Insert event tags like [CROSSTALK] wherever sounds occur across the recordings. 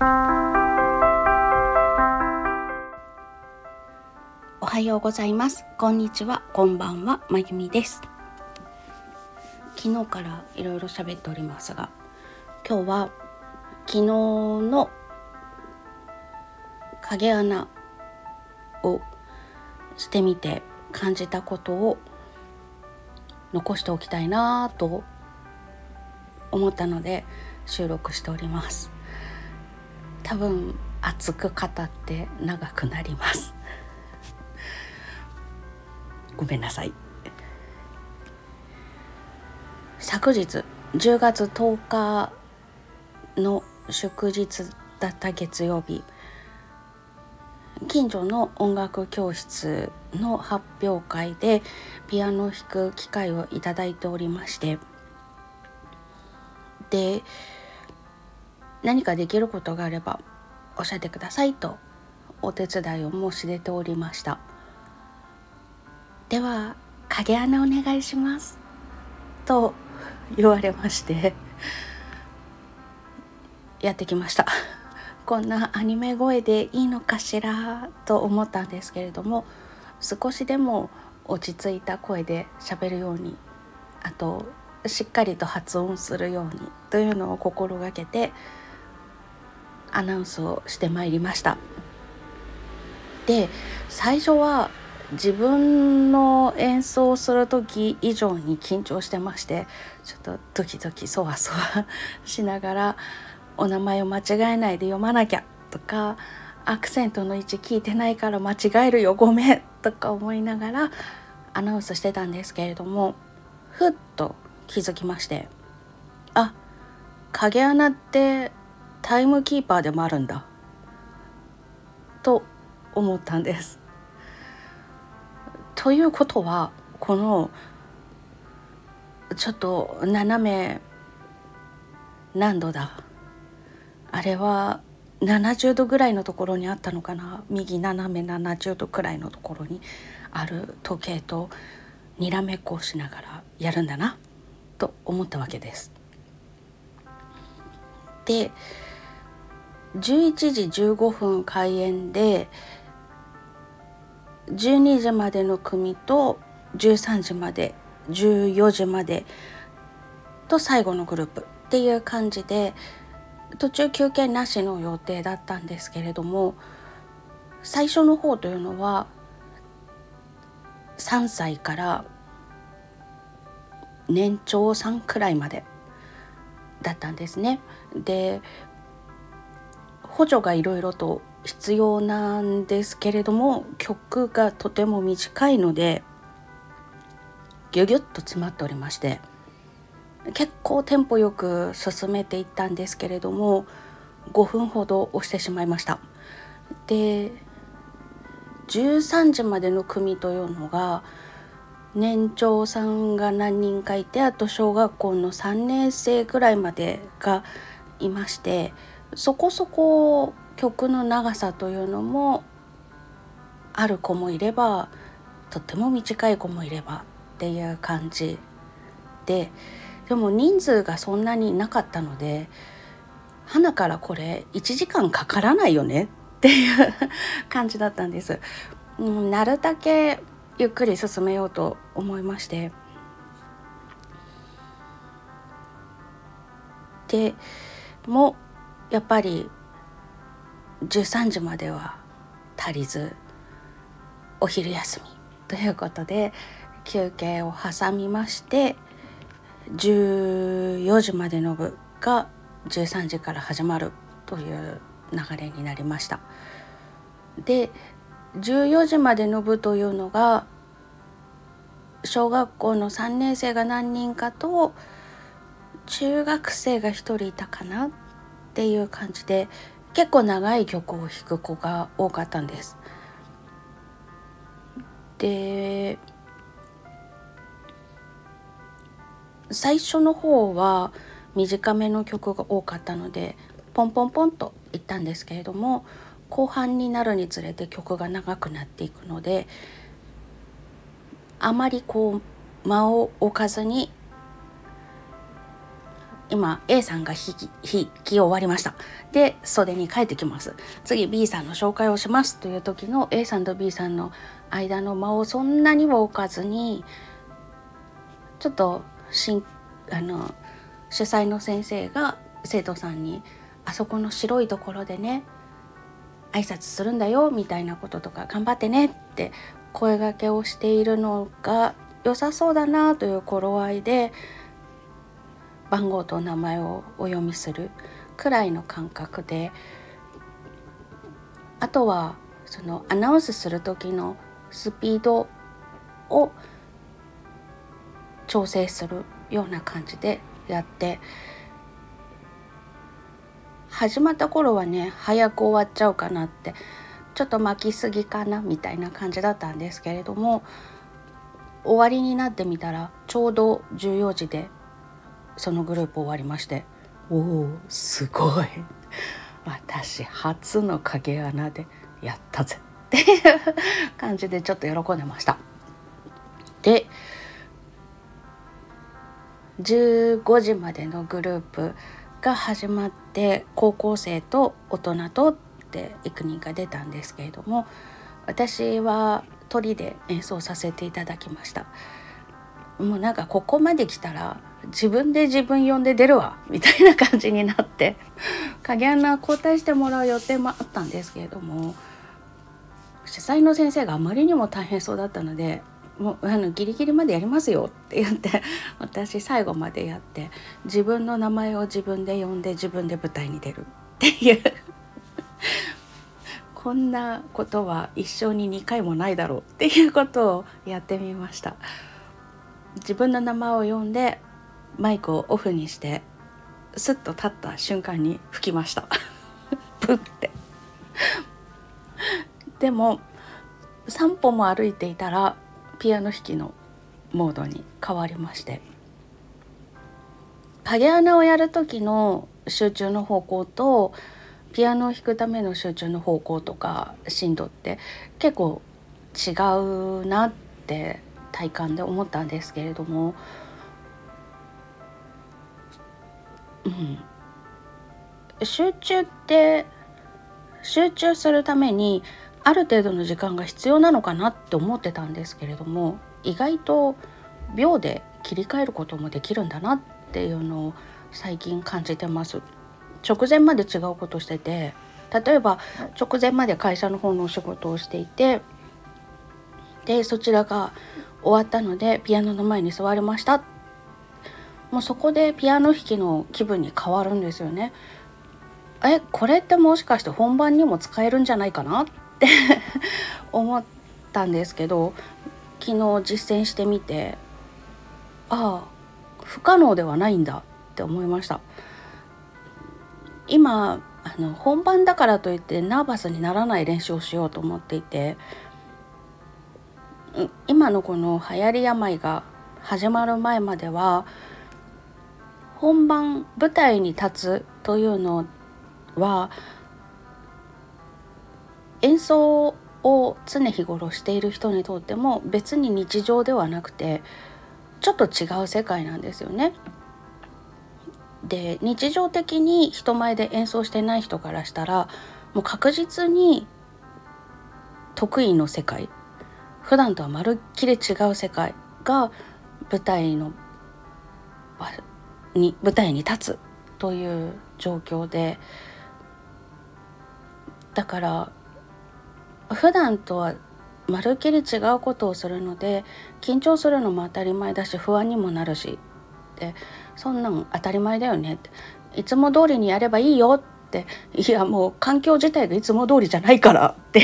おはようございます。こんにちは。こんばんは。まゆみです。昨日からいろいろ喋っておりますが今日は昨日の影穴をしてみて感じたことを残しておきたいなと思ったので収録しております。多分熱く語って長くなります。ごめんなさい。昨日10月10日の祝日だった月曜日近所の音楽教室の発表会でピアノを弾く機会をいただいておりましてで何かできることがあれば教えてくださいとお手伝いを申し出ておりました。では影穴お願いしますと言われましてやってきました。こんなアニメ声でいいのかしらと思ったんですけれども少しでも落ち着いた声で喋るようにあとしっかりと発音するようにというのを心がけてアナウンスをしてまいりました。で最初は自分の演奏する時以上に緊張してましてちょっとドキドキそわそわしながらお名前を間違えないで読まなきゃとかアクセントの位置聞いてないから間違えるよごめんとか思いながらアナウンスしてたんですけれどもふっと気づきましてあ影穴ってタイムキーパーでもあるんだと思ったんです。ということはこのちょっと斜め何度だ？あれは70度ぐらいのところにあったのかな？右斜め70度くらいのところにある時計とにらめっこをしながらやるんだなと思ったわけです。で11時15分開演で12時までの組と13時まで14時までと最後のグループっていう感じで途中休憩なしの予定だったんですけれども最初の方というのは3歳から年長さんくらいまでだったんですね。で補助がいろいろと必要なんですけれども曲がとても短いのでギュギュッと詰まっておりまして結構テンポよく進めていったんですけれども5分ほど押してしまいました。で13時までの組というのが年長さんが何人かいてあと小学校の3年生くらいまでがいましてそこそこ曲の長さというのもある子もいればとっても短い子もいればっていう感じででも人数がそんなになかったので花からこれ1時間かからないよねっていう感じだったんです。うん、なるだけゆっくり進めようと思いましてでもやっぱり13時までは足りずお昼休みということで休憩を挟みまして14時までの部が13時から始まるという流れになりました。で14時までの部というのが小学校の3年生が何人かと中学生が1人いたかなっていう感じで結構長い曲を弾く子が多かったんです。で最初の方は短めの曲が多かったのでポンポンポンといったんですけれども後半になるにつれて曲が長くなっていくのであまりこう間を置かずに今 A さんが引き引き終わりました。で袖に帰ってきます。次 B さんの紹介をしますという時の A さんと B さんの間の間をそんなには置かずにちょっとしんあの主催の先生が生徒さんに「あそこの白いところでね挨拶するんだよ」みたいなこととか「頑張ってね」って声がけをしているのが良さそうだなという頃合いで番号と名前をお読みするくらいの感覚であとはそのアナウンスする時のスピードを調整するような感じでやって始まった頃はね早く終わっちゃうかなってちょっと巻きすぎかなみたいな感じだったんですけれども終わりになってみたらちょうど14時でそのグループ終わりましておおすごい私初の影穴でやったぜっていう感じでちょっと喜んでました。で15時までのグループが始まって高校生と大人とって幾人か出たんですけれども私は鳥で演奏させていただきましたもうなんかここまで来たら自分で自分呼んで出るわみたいな感じになって [LAUGHS] 影穴交代してもらう予定もあったんですけれども主催の先生があまりにも大変そうだったのでもうあのギリギリまでやりますよって言って [LAUGHS] 私最後までやって自分の名前を自分で呼んで自分で舞台に出るっていう。[LAUGHS] こんなことは一生に2回もないだろうっていうことをやってみました。自分の名前を呼んでマイクをオフにしてスッと立った瞬間に吹きました。[LAUGHS] プって。でも3歩も歩いていたらピアノ弾きのモードに変わりまして。影穴をやる時の集中の方向とピアノを弾くための集中の方向とか振動って結構違うなって体感で思ったんですけれども、うん、集中って集中するためにある程度の時間が必要なのかなって思ってたんですけれども意外と秒で切り替えることもできるんだなっていうのを最近感じてます。直前まで違うことしてて例えば直前まで会社の方のお仕事をしていてでそちらが終わったのでピアノの前に座りましたもうそこでピアノ弾きの気分に変わるんですよね。えこれってもしかして本番にも使えるんじゃないかな？って [LAUGHS] 思ったんですけど昨日実践してみてああ不可能ではないんだって思いました今あの本番だからといってナーバスにならない練習をしようと思っていて今のこの流行り病が始まる前までは本番舞台に立つというのは演奏を常日頃している人にとっても別に日常ではなくてちょっと違う世界なんですよね。で日常的に人前で演奏してない人からしたらもう確実に得意の世界普段とはまるっきり違う世界が舞台のに舞台に立つという状況でだから普段とはまるっきり違うことをするので緊張するのも当たり前だし不安にもなるしってそんなん当たり前だよねって。いつも通りにやればいいよっていやもう環境自体がいつも通りじゃないからって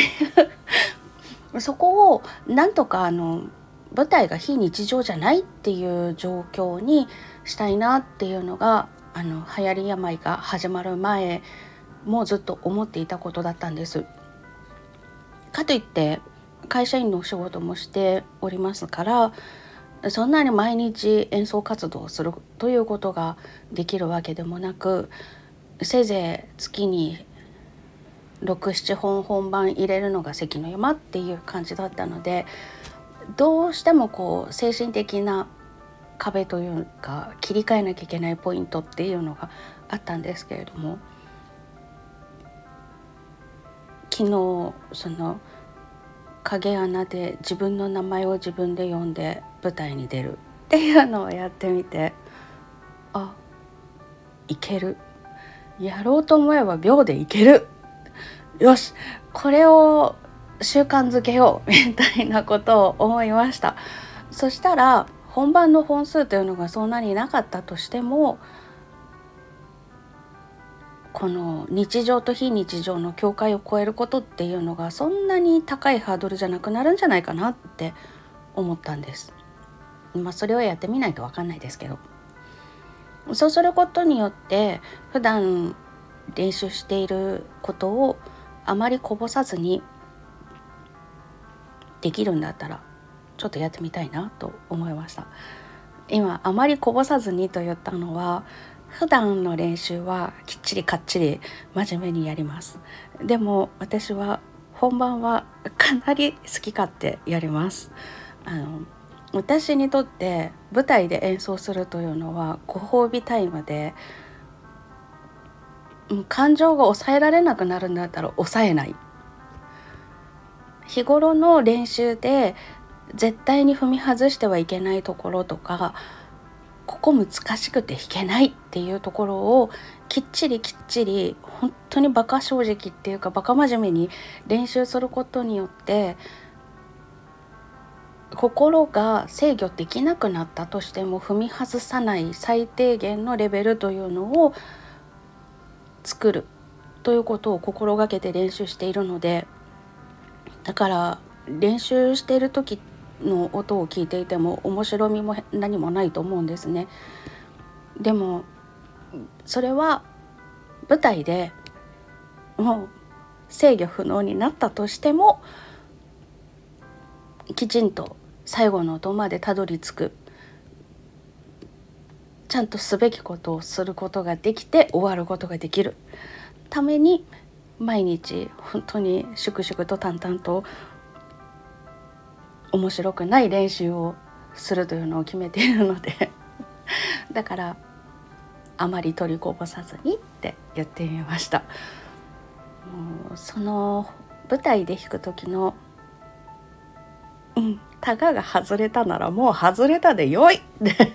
そこをなんとかあの舞台が非日常じゃないっていう状況にしたいなっていうのがあの流行り病が始まる前もずっと思っていたことだったんです。かといって会社員のお仕事もしておりますからそんなに毎日演奏活動をするということができるわけでもなくせいぜい月に67本本番入れるのが関の山っていう感じだったのでどうしてもこう精神的な壁というか切り替えなきゃいけないポイントっていうのがあったんですけれども昨日その影穴で自分の名前を自分で呼んで舞台に出るっていうのをやってみてあいける。やろうと思えば秒でいける。よし。これを習慣づけようみたいなことを思いましたそしたら本番の本数というのがそんなになかったとしてもこの日常と非日常の境界を超えることっていうのがそんなに高いハードルじゃなくなるんじゃないかなって思ったんです。まあそれはやってみないと分かんないですけどそうすることによって普段練習していることをあまりこぼさずにできるんだったらちょっとやってみたいなと思いました。今あまりこぼさずにと言ったのは普段の練習はきっちりかっちり真面目にやります。でも私は本番はかなり好き勝手やります。あの私にとって舞台で演奏するというのはご褒美タイムで感情が抑えられなくなるんだったら抑えない。日頃の練習で絶対に踏み外してはいけないところとかここ難しくて弾けないっていうところをきっちりきっちり本当にバカ正直っていうかバカ真面目に練習することによって心が制御できなくなったとしても踏み外さない最低限のレベルというのを作るということを心がけて練習しているのでだから練習している時の音を聞いていても面白みも何もないと思うんですね。でもそれは舞台でもう制御不能になったとしてもきちんと最後の音までたどり着くちゃんとすべきことをすることができて終わることができるために毎日本当に粛々と淡々と面白くない練習をするというのを決めているので [LAUGHS] だからあまり取りこぼさずにって言ってみました。もうその舞台で弾く時の「うんタガが外れたならもう外れたでよい!」って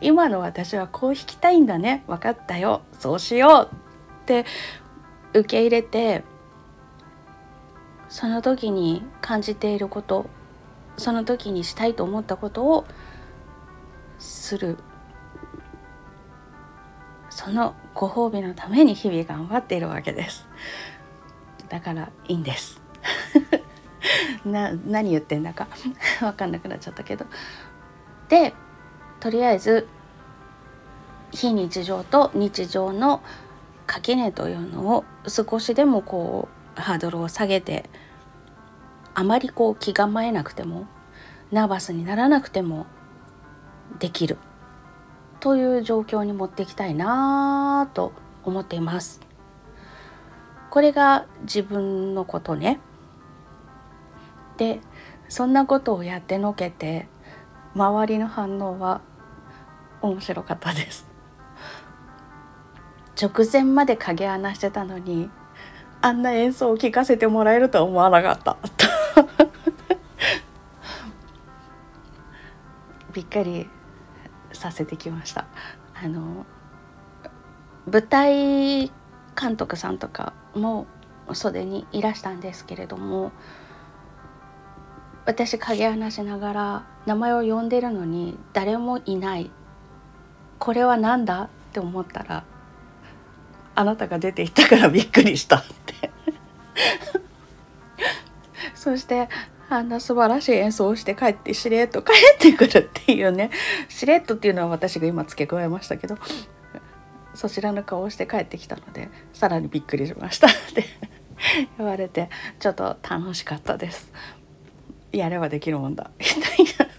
今の私はこう弾きたいんだね。分かったよ。そうしようって受け入れてその時に感じていることその時にしたいと思ったことをする。そのご褒美のために日々頑張っているわけです。だからいいんです。[LAUGHS] な何言ってんだか [LAUGHS] 分かんなくなっちゃったけど。でとりあえず非日常と日常の垣根というのを少しでもこうハードルを下げてあまりこう気構えなくてもナーバスにならなくてもできるという状況に持っていきたいなと思っています。これが自分のことね。でそんなことをやってのけて周りの反応は面白かったです。直前まで影穴してたのにあんな演奏を聴かせてもらえるとは思わなかった。[LAUGHS] びっくりさせてきました。あの舞台監督さんとかも袖にいらしたんですけれども私影穴しながら名前を呼んでるのに誰もいない。これは何だ？って思ったらあなたが出ていったからびっくりしたって。[LAUGHS] そしてあんな素晴らしい演奏をして帰ってしれっと帰ってくるっていうね。しれっとっていうのは私が今付け加えましたけどそちらの顔をして帰ってきたのでさらにびっくりしましたって。[LAUGHS] 言われてちょっと楽しかったです。やればできるもんだ。みたいな。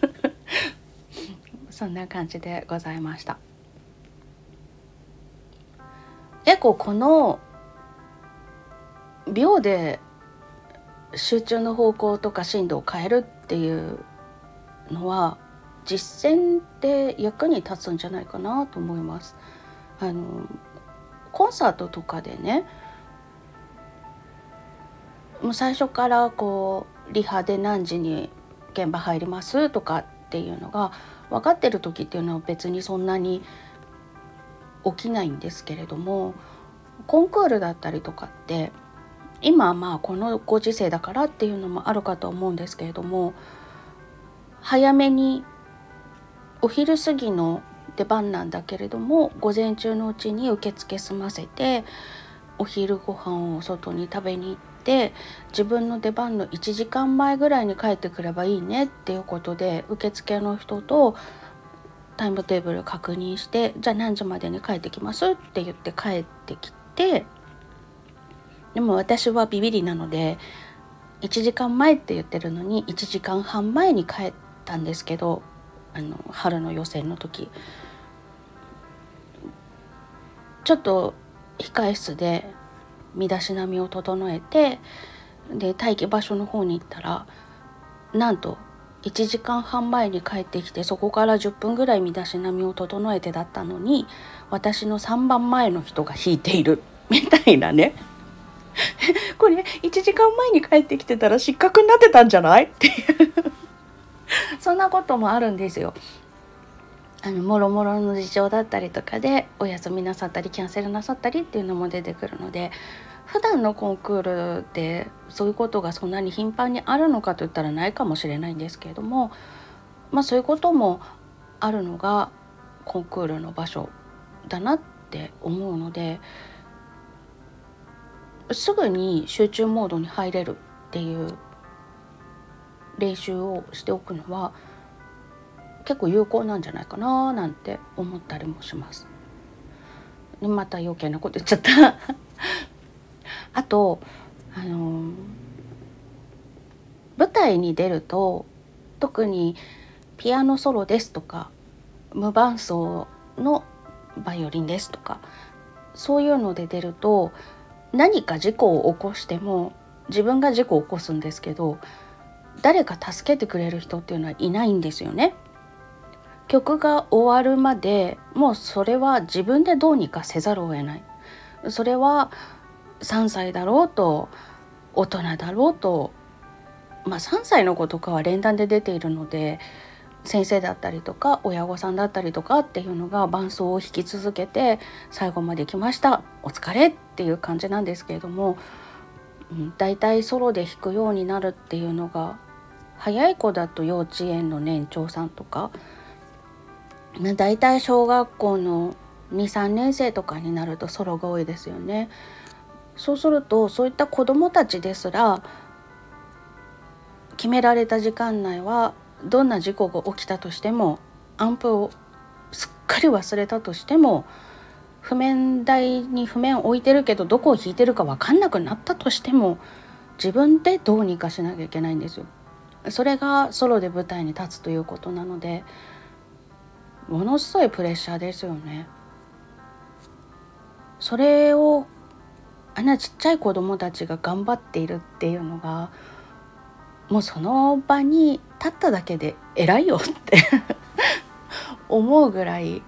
そんな感じでございました。結構この秒で集中の方向とか振動を変えるっていうのは実践って役に立つんじゃないかなと思います。あのコンサートとかでねもう最初からこうリハで何時に現場入りますとかっていうのが分かってる時っていうのは別にそんなに起きないんですけれどもコンクールだったりとかって今まあこのご時世だからっていうのもあるかと思うんですけれども早めにお昼過ぎの出番なんだけれども午前中のうちに受付済ませてお昼ご飯を外に食べに行って自分の出番の1時間前ぐらいに帰ってくればいいねっていうことで受付の人とタイムテーブル確認してじゃあ何時までに帰ってきますって言って帰ってきてでも私はビビりなので1時間前って言ってるのに1時間半前に帰ったんですけどあの春の予選の時。ちょっと控え室で身だしなみを整えてで待機場所の方に行ったらなんと1時間半前に帰ってきてそこから10分ぐらい身だしなみを整えてだったのに私の3番前の人が引いている。みたいなね。[LAUGHS] これ1時間前に帰ってきてたら失格になってたんじゃない？っていう。そんなこともあるんですよ。あのもろもろの事情だったりとかでお休みなさったりキャンセルなさったりっていうのも出てくるので普段のコンクールでそういうことがそんなに頻繁にあるのかといったらないかもしれないんですけれどもまあそういうこともあるのがコンクールの場所だなって思うのですぐに集中モードに入れるっていう練習をしておくのは結構有効なんじゃないかななんて思ったりもします。また余計なこと言っちゃったあとあの舞台に出ると特にピアノソロですとか無伴奏のバイオリンですとかそういうので出ると何か事故を起こしても自分が事故を起こすんですけど誰か助けてくれる人っていうのはいないんですよね。曲が終わるまでもうそれは自分でどうにかせざるを得ない。それは3歳だろうと大人だろうとまあ3歳の子とかは連弾で出ているので先生だったりとか親御さんだったりとかっていうのが伴奏を弾き続けて最後まで来ましたお疲れっていう感じなんですけれども、うん、だいたいソロで弾くようになるっていうのが早い子だと幼稚園の年長さんとかだいたい小学校の23年生とかになるとソロが多いですよね。そうするとそういった子どもたちですら決められた時間内はどんな事故が起きたとしてもアンプをすっかり忘れたとしても譜面台に譜面を置いてるけどどこを弾いてるか分かんなくなったとしても自分でどうにかしなきゃいけないんですよ。それがソロで舞台に立つということなのでものすごいプレッシャーですよね。それをあんなちっちゃい子供たちが頑張っているっていうのがもうその場に立っただけで偉いよって [LAUGHS] 思うぐらい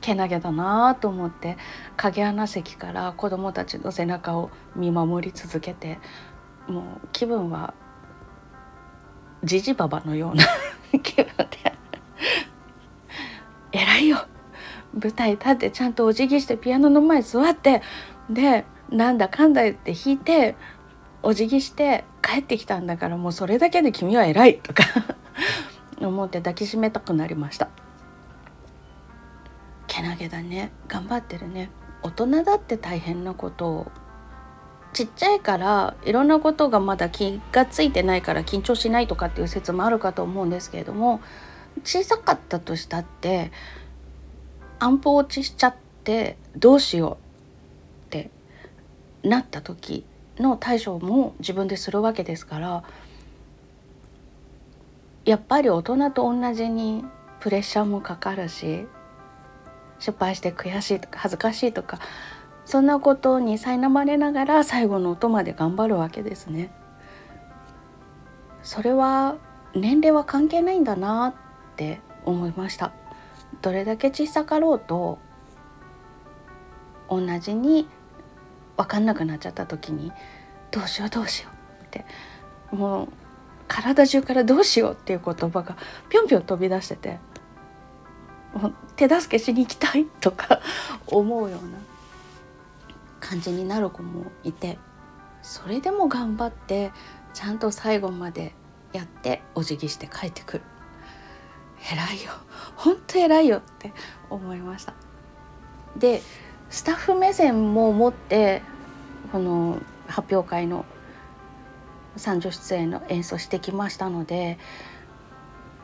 けなげだなと思って影穴席から子供たちの背中を見守り続けてもう気分はじじばばのような [LAUGHS] 気分で [LAUGHS] 偉いよ。舞台立ってちゃんとお辞儀してピアノの前座ってでなんだかんだ言って弾いてお辞儀して帰ってきたんだからもうそれだけで君は偉いとか [LAUGHS] 思って抱きしめたくなりました。けなげだね。頑張ってるね。大人だって大変なことを。ちっちゃいからいろんなことがまだ気がついてないから緊張しないとかっていう説もあるかと思うんですけれども小さかったとしたって安保落ちしちゃってどうしよう。なった時の対処も自分でするわけですからやっぱり大人と同じにプレッシャーもかかるし失敗して悔しいとか恥ずかしいとかそんなことに苛まれながら最後の音まで頑張るわけですね。それは年齢は関係ないんだなっって思いましたどれだけ小さかろうと同じに分かんなくなっちゃった時にどうしようどうしようってもう体中からどうしようっていう言葉がぴょんぴょん飛び出しててもう手助けしに行きたいとか思うような感じになる子もいてそれでも頑張ってちゃんと最後までやってお辞儀して帰ってくる。偉いよ。本当偉いよって思いました。でスタッフ目線も持ってこの発表会の三女出演の演奏してきましたので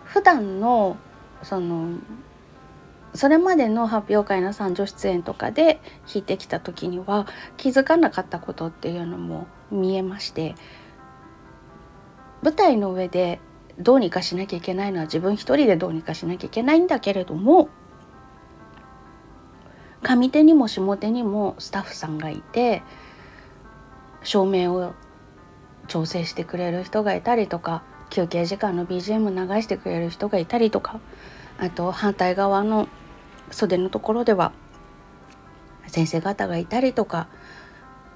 普段のそのそれまでの発表会の三女出演とかで弾いてきた時には気づかなかったことっていうのも見えまして舞台の上でどうにかしなきゃいけないのは自分一人でどうにかしなきゃいけないんだけれども上手にも下手にもスタッフさんがいて照明を調整してくれる人がいたりとか休憩時間の BGM 流してくれる人がいたりとかあと反対側の袖のところでは先生方がいたりとか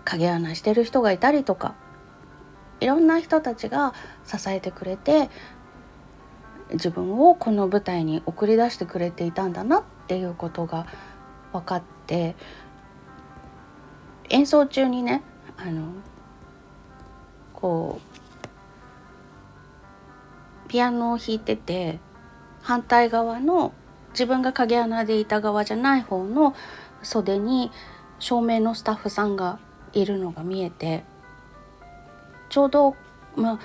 影穴してる人がいたりとかいろんな人たちが支えてくれて自分をこの舞台に送り出してくれていたんだなっていうことが分かって演奏中にねあのこうピアノを弾いてて反対側の自分が影穴でいた側じゃない方の袖に照明のスタッフさんがいるのが見えてちょうどまあ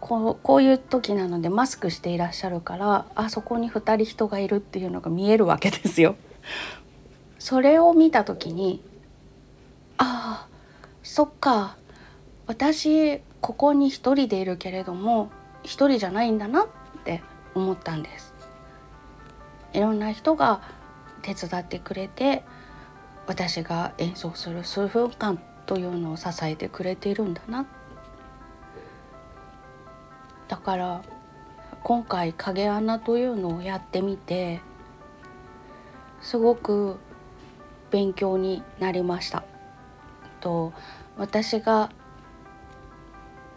こうこういう時なのでマスクしていらっしゃるからあそこに2人人がいるっていうのが見えるわけですよ。それを見た時にああそっか私ここに一人でいるけれども一人じゃないんだなって思ったんです。いろんな人が手伝ってくれて私が演奏する数分間というのを支えてくれているんだなだから今回影穴というのをやってみてすごく勉強になりました。と私が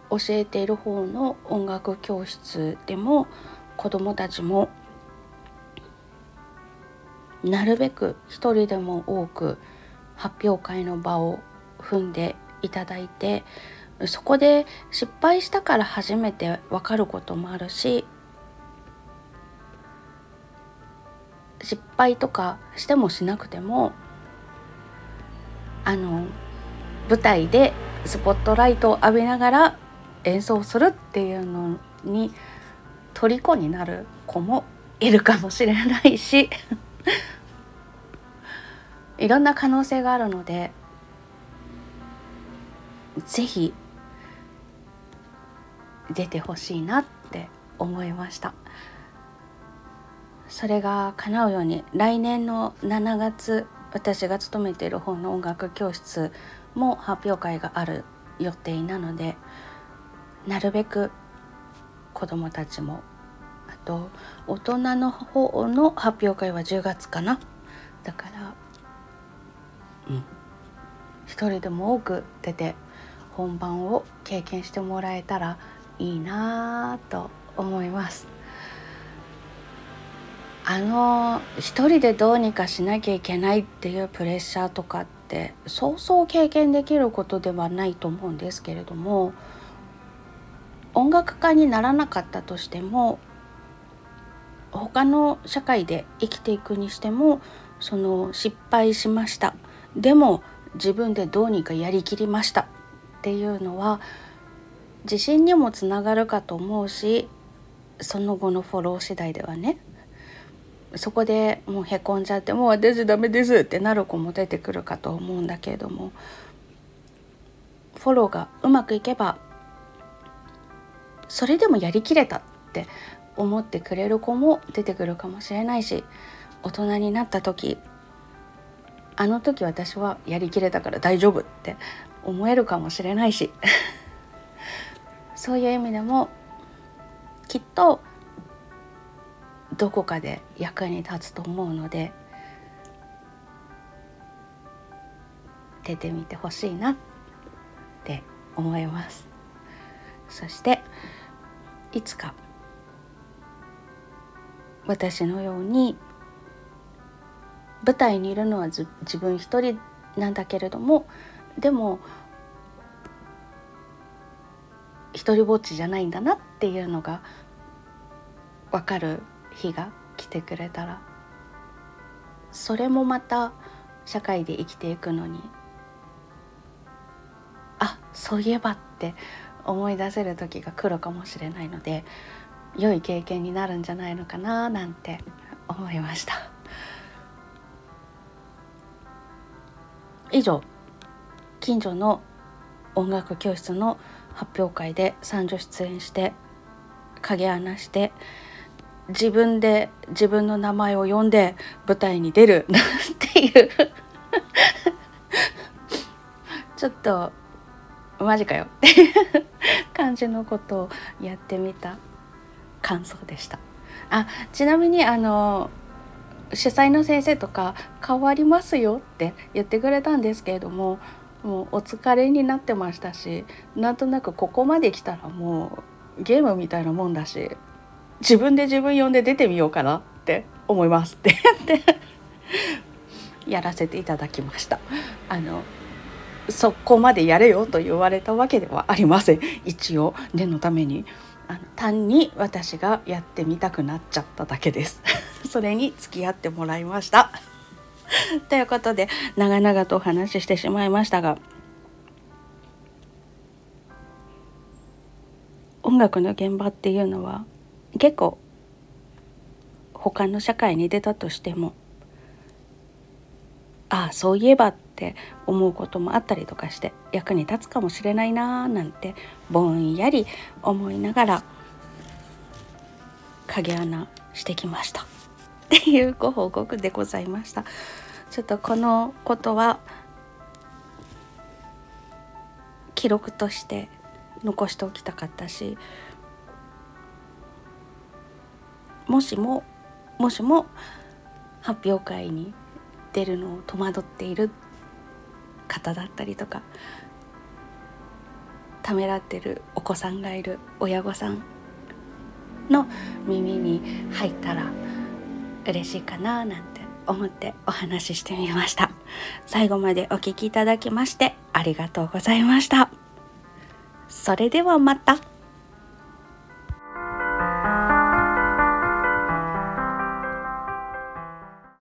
教えている方の音楽教室でも子どもたちもなるべく一人でも多く発表会の場を踏んでいただいてそこで失敗したから初めて分かることもあるし失敗とかしてもしなくてもあの舞台でスポットライトを浴びながら演奏するっていうのに虜になる子もいるかもしれないし [LAUGHS] いろんな可能性があるので是非出てほしいなって思いました。それが叶うように来年の7月私が勤めている方の音楽教室も発表会がある予定なのでなるべく子どもたちもあと大人の方の発表会は10月かなだからうん一人でも多く出て本番を経験してもらえたらいいなと思います。あの一人でどうにかしなきゃいけないっていうプレッシャーとかってそうそう経験できることではないと思うんですけれども音楽家にならなかったとしても他の社会で生きていくにしてもその失敗しました。でも自分でどうにかやりきりました。っていうのは自信にもつながるかと思うしその後のフォロー次第ではね。そこでもうへこんじゃってもう私ダメですってなる子も出てくるかと思うんだけれどもフォローがうまくいけばそれでもやりきれたって思ってくれる子も出てくるかもしれないし大人になった時あの時私はやりきれたから大丈夫って思えるかもしれないし。[LAUGHS] そういう意味でもきっとどこかで役に立つと思うので出てみてほしいなって思います。そしていつか私のように舞台にいるのは自分一人なんだけれどもでも一人ぼっちじゃないんだなっていうのが分かる日が来てくれたらそれもまた社会で生きていくのにあそういえばって思い出せる時が来るかもしれないので良い経験になるんじゃないのかななんて思いました。以上近所の音楽教室の発表会で三女出演して影穴して自分で自分の名前を呼んで舞台に出る [LAUGHS] なんていうちょっとマジかよって [LAUGHS] 感じのことをやってみた感想でした。あちなみにあの主催の先生とか変わりますよって言ってくれたんですけれどももうお疲れになってましたしなんとなくここまで来たらもうゲームみたいなもんだし自分で自分呼んで出てみようかなって思いますって言って。[LAUGHS] やらせていただきました。あのそこまでやれよと言われたわけではありません。一応念のために。あの単に私がやってみたくなっちゃっただけです。[LAUGHS] それに付き合ってもらいました。[LAUGHS] ということで長々とお話ししてしまいましたが音楽の現場っていうのは結構他の社会に出たとしてもああそういえばって思うこともあったりとかして役に立つかもしれないなーなんてぼんやり思いながら影穴してきました。っていうご報告でございました。ちょっとこのことは記録として残しておきたかったしもしももしも発表会に出るのを戸惑っている方だったりとかためらってるお子さんがいる親御さんの耳に入ったら嬉しいかななんて思ってお話ししてみました最後までお聴きいただきましてありがとうございましたそれではまた。